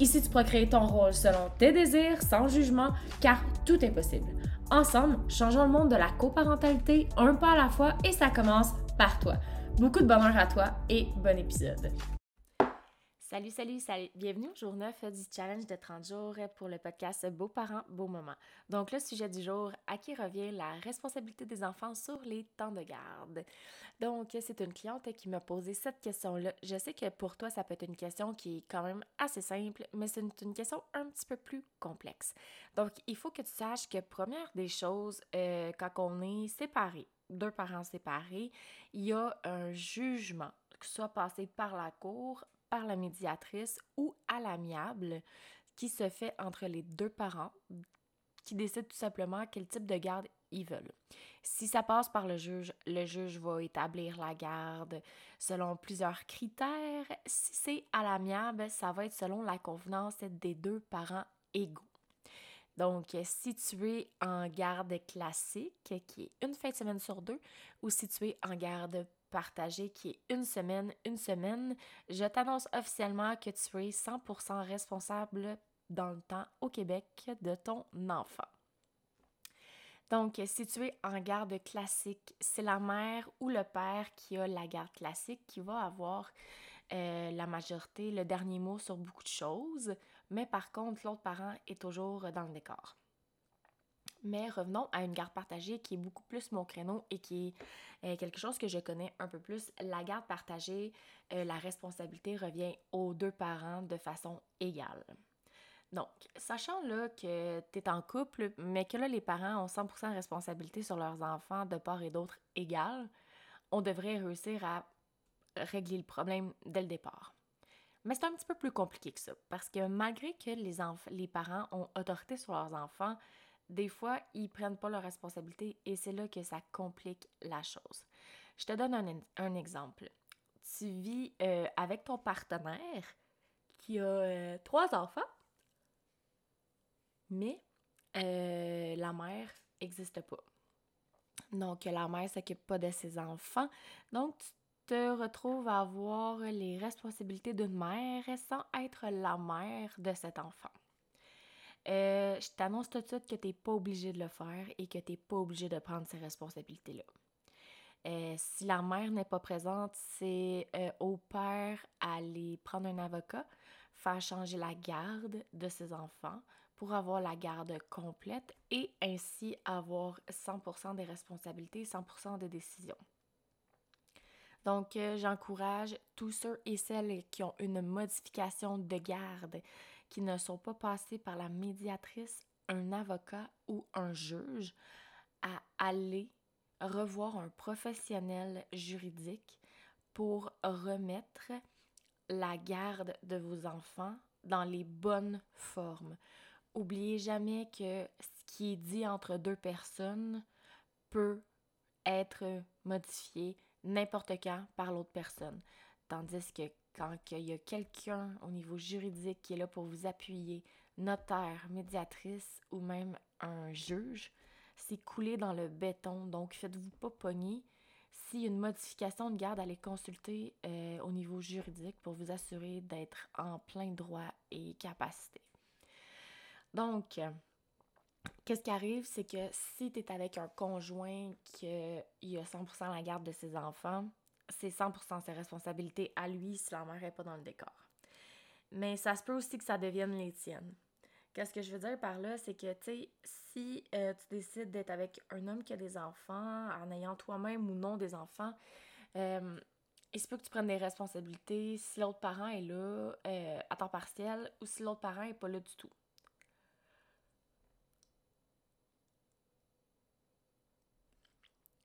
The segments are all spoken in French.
Ici, tu pourras créer ton rôle selon tes désirs, sans jugement, car tout est possible. Ensemble, changeons le monde de la coparentalité un pas à la fois et ça commence par toi. Beaucoup de bonheur à toi et bon épisode. Salut, salut, salut. Bienvenue au jour 9 du challenge de 30 jours pour le podcast Beaux parents, beaux moments. Donc, le sujet du jour, à qui revient la responsabilité des enfants sur les temps de garde? Donc, c'est une cliente qui m'a posé cette question-là. Je sais que pour toi, ça peut être une question qui est quand même assez simple, mais c'est une, question un petit peu plus complexe. Donc, il faut que tu saches que première des choses, euh, quand on est séparés, deux parents séparés, il y a un jugement, ce soit passé par la cour, par la médiatrice ou à l'amiable qui se fait entre les deux parents qui décident tout simplement quel type de garde ils veulent. Si ça passe par le juge, le juge va établir la garde selon plusieurs critères. Si c'est à l'amiable, ça va être selon la convenance des deux parents égaux. Donc, si tu es en garde classique, qui est une fin de semaine sur deux, ou si tu es en garde partagée, qui est une semaine, une semaine, je t'annonce officiellement que tu es 100% responsable dans le temps au Québec de ton enfant. Donc, si tu es en garde classique, c'est la mère ou le père qui a la garde classique qui va avoir euh, la majorité, le dernier mot sur beaucoup de choses, mais par contre, l'autre parent est toujours dans le décor. Mais revenons à une garde partagée qui est beaucoup plus mon créneau et qui est euh, quelque chose que je connais un peu plus. La garde partagée, euh, la responsabilité revient aux deux parents de façon égale. Donc, sachant là que tu es en couple, mais que là les parents ont 100% responsabilité sur leurs enfants de part et d'autre égale, on devrait réussir à régler le problème dès le départ. Mais c'est un petit peu plus compliqué que ça, parce que malgré que les, les parents ont autorité sur leurs enfants, des fois, ils prennent pas leurs responsabilités et c'est là que ça complique la chose. Je te donne un, exemple. Tu vis euh, avec ton partenaire qui a euh, trois enfants, mais euh, la mère n'existe pas. Donc, la mère s'occupe pas de ses enfants. Donc, tu te retrouves à avoir les responsabilités d'une mère sans être la mère de cet enfant. Euh, je t'annonce tout de suite que tu n'es pas obligé de le faire et que tu n'es pas obligé de prendre ces responsabilités-là. Euh, si la mère n'est pas présente, c'est euh, au père aller prendre un avocat, faire changer la garde de ses enfants pour avoir la garde complète et ainsi avoir 100% des responsabilités, 100% des décisions. Donc, j'encourage tous ceux et celles qui ont une modification de garde qui ne sont pas passés par la médiatrice, un avocat ou un juge à aller revoir un professionnel juridique pour remettre la garde de vos enfants dans les bonnes formes. Oubliez jamais que ce qui est dit entre deux personnes peut être modifié n'importe quand par l'autre personne. Tandis que quand il y a quelqu'un au niveau juridique qui est là pour vous appuyer, notaire, médiatrice ou même un juge, c'est coulé dans le béton. Donc, faites-vous pas pogner. S'il y a une modification de garde, allez consulter euh, au niveau juridique pour vous assurer d'être en plein droit et capacité. Donc, qu'est-ce qui arrive, c'est que si tu es avec un conjoint qui a 100% la garde de ses enfants, c'est 100% ses responsabilités à lui si la mère n'est pas dans le décor. Mais ça se peut aussi que ça devienne les tiennes. Qu'est-ce que je veux dire par là, c'est que, tu sais, si euh, tu décides d'être avec un homme qui a des enfants, en ayant toi-même ou non des enfants, euh, il se peut que tu prennes des responsabilités si l'autre parent est là euh, à temps partiel ou si l'autre parent n'est pas là du tout.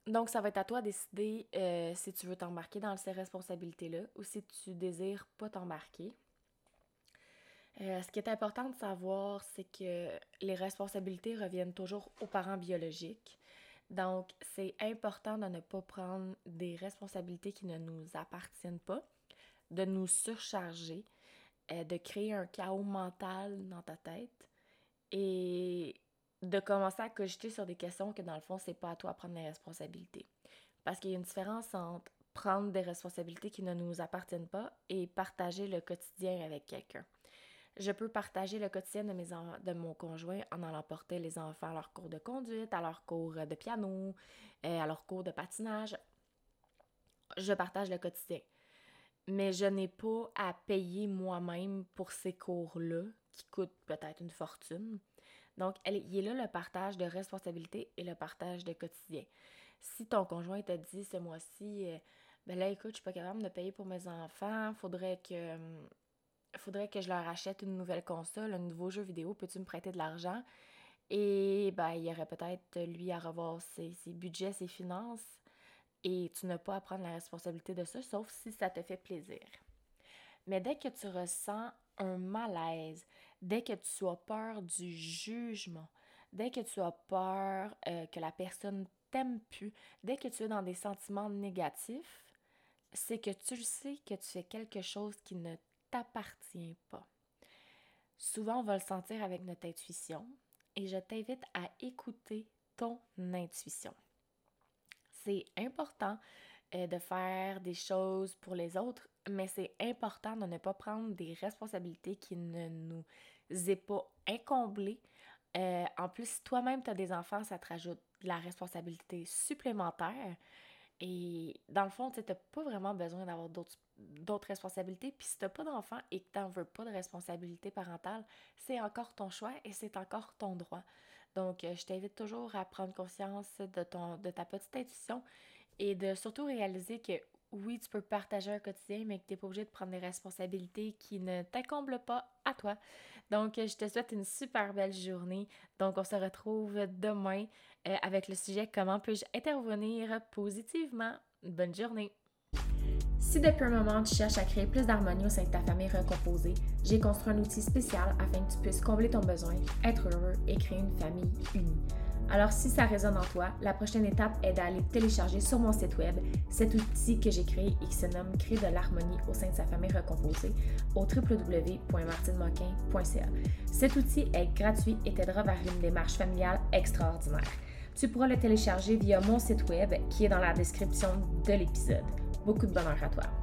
Donc, ça va être à toi de décider euh, si tu veux t'embarquer dans ces responsabilités-là ou si tu désires pas t'embarquer. Euh, ce qui est important de savoir, c'est que les responsabilités reviennent toujours aux parents biologiques. Donc, c'est important de ne pas prendre des responsabilités qui ne nous appartiennent pas, de nous surcharger, euh, de créer un chaos mental dans ta tête et de commencer à cogiter sur des questions que dans le fond, c'est pas à toi de prendre les responsabilités. Parce qu'il y a une différence entre prendre des responsabilités qui ne nous appartiennent pas et partager le quotidien avec quelqu'un. Je peux partager le quotidien de, de mon conjoint en allant porter les enfants à leur cours de conduite, à leur cours de piano, euh, à leur cours de patinage. Je partage le quotidien. Mais je n'ai pas à payer moi-même pour ces cours-là, qui coûtent peut-être une fortune. Donc, il est là le partage de responsabilité et le partage de quotidien. Si ton conjoint t'a dit ce mois-ci, euh, ben là, écoute, je suis pas capable de payer pour mes enfants, faudrait que hum, faudrait que je leur achète une nouvelle console, un nouveau jeu vidéo, peux-tu me prêter de l'argent? Et ben, il y aurait peut-être lui à revoir ses, budgets, ses finances, et tu n'as pas à prendre la responsabilité de ça, sauf si ça te fait plaisir. Mais dès que tu ressens un malaise, dès que tu as peur du jugement, dès que tu as peur euh, que la personne t'aime plus, dès que tu es dans des sentiments négatifs, c'est que tu sais que tu fais quelque chose qui ne t'appartient pas. Souvent, on va le sentir avec notre intuition et je t'invite à écouter ton intuition. C'est important euh, de faire des choses pour les autres, mais c'est important de ne pas prendre des responsabilités qui ne nous aient pas incomblées. Euh, en plus, si toi-même tu as des enfants, ça te rajoute de la responsabilité supplémentaire. Et dans le fond, tu n'as pas vraiment besoin d'avoir d'autres responsabilités. Puis si tu n'as pas d'enfant et que tu n'en veux pas de responsabilité parentale, c'est encore ton choix et c'est encore ton droit. Donc, euh, je t'invite toujours à prendre conscience de, ton, de ta petite intuition et de surtout réaliser que oui, tu peux partager un quotidien, mais que tu n'es pas obligé de prendre des responsabilités qui ne t'accomblent pas à toi. Donc, je te souhaite une super belle journée. Donc, on se retrouve demain euh, avec le sujet Comment puis-je intervenir positivement. Bonne journée! Si depuis un moment tu cherches à créer plus d'harmonie au sein de ta famille recomposée, j'ai construit un outil spécial afin que tu puisses combler ton besoin, être heureux et créer une famille unie. Alors si ça résonne en toi, la prochaine étape est d'aller télécharger sur mon site web cet outil que j'ai créé et qui se nomme Créer de l'harmonie au sein de sa famille recomposée au www.martinemoquin.ca. Cet outil est gratuit et t'aidera vers une démarche familiale extraordinaire. Tu pourras le télécharger via mon site web qui est dans la description de l'épisode. Beaucoup de bonheur à toi.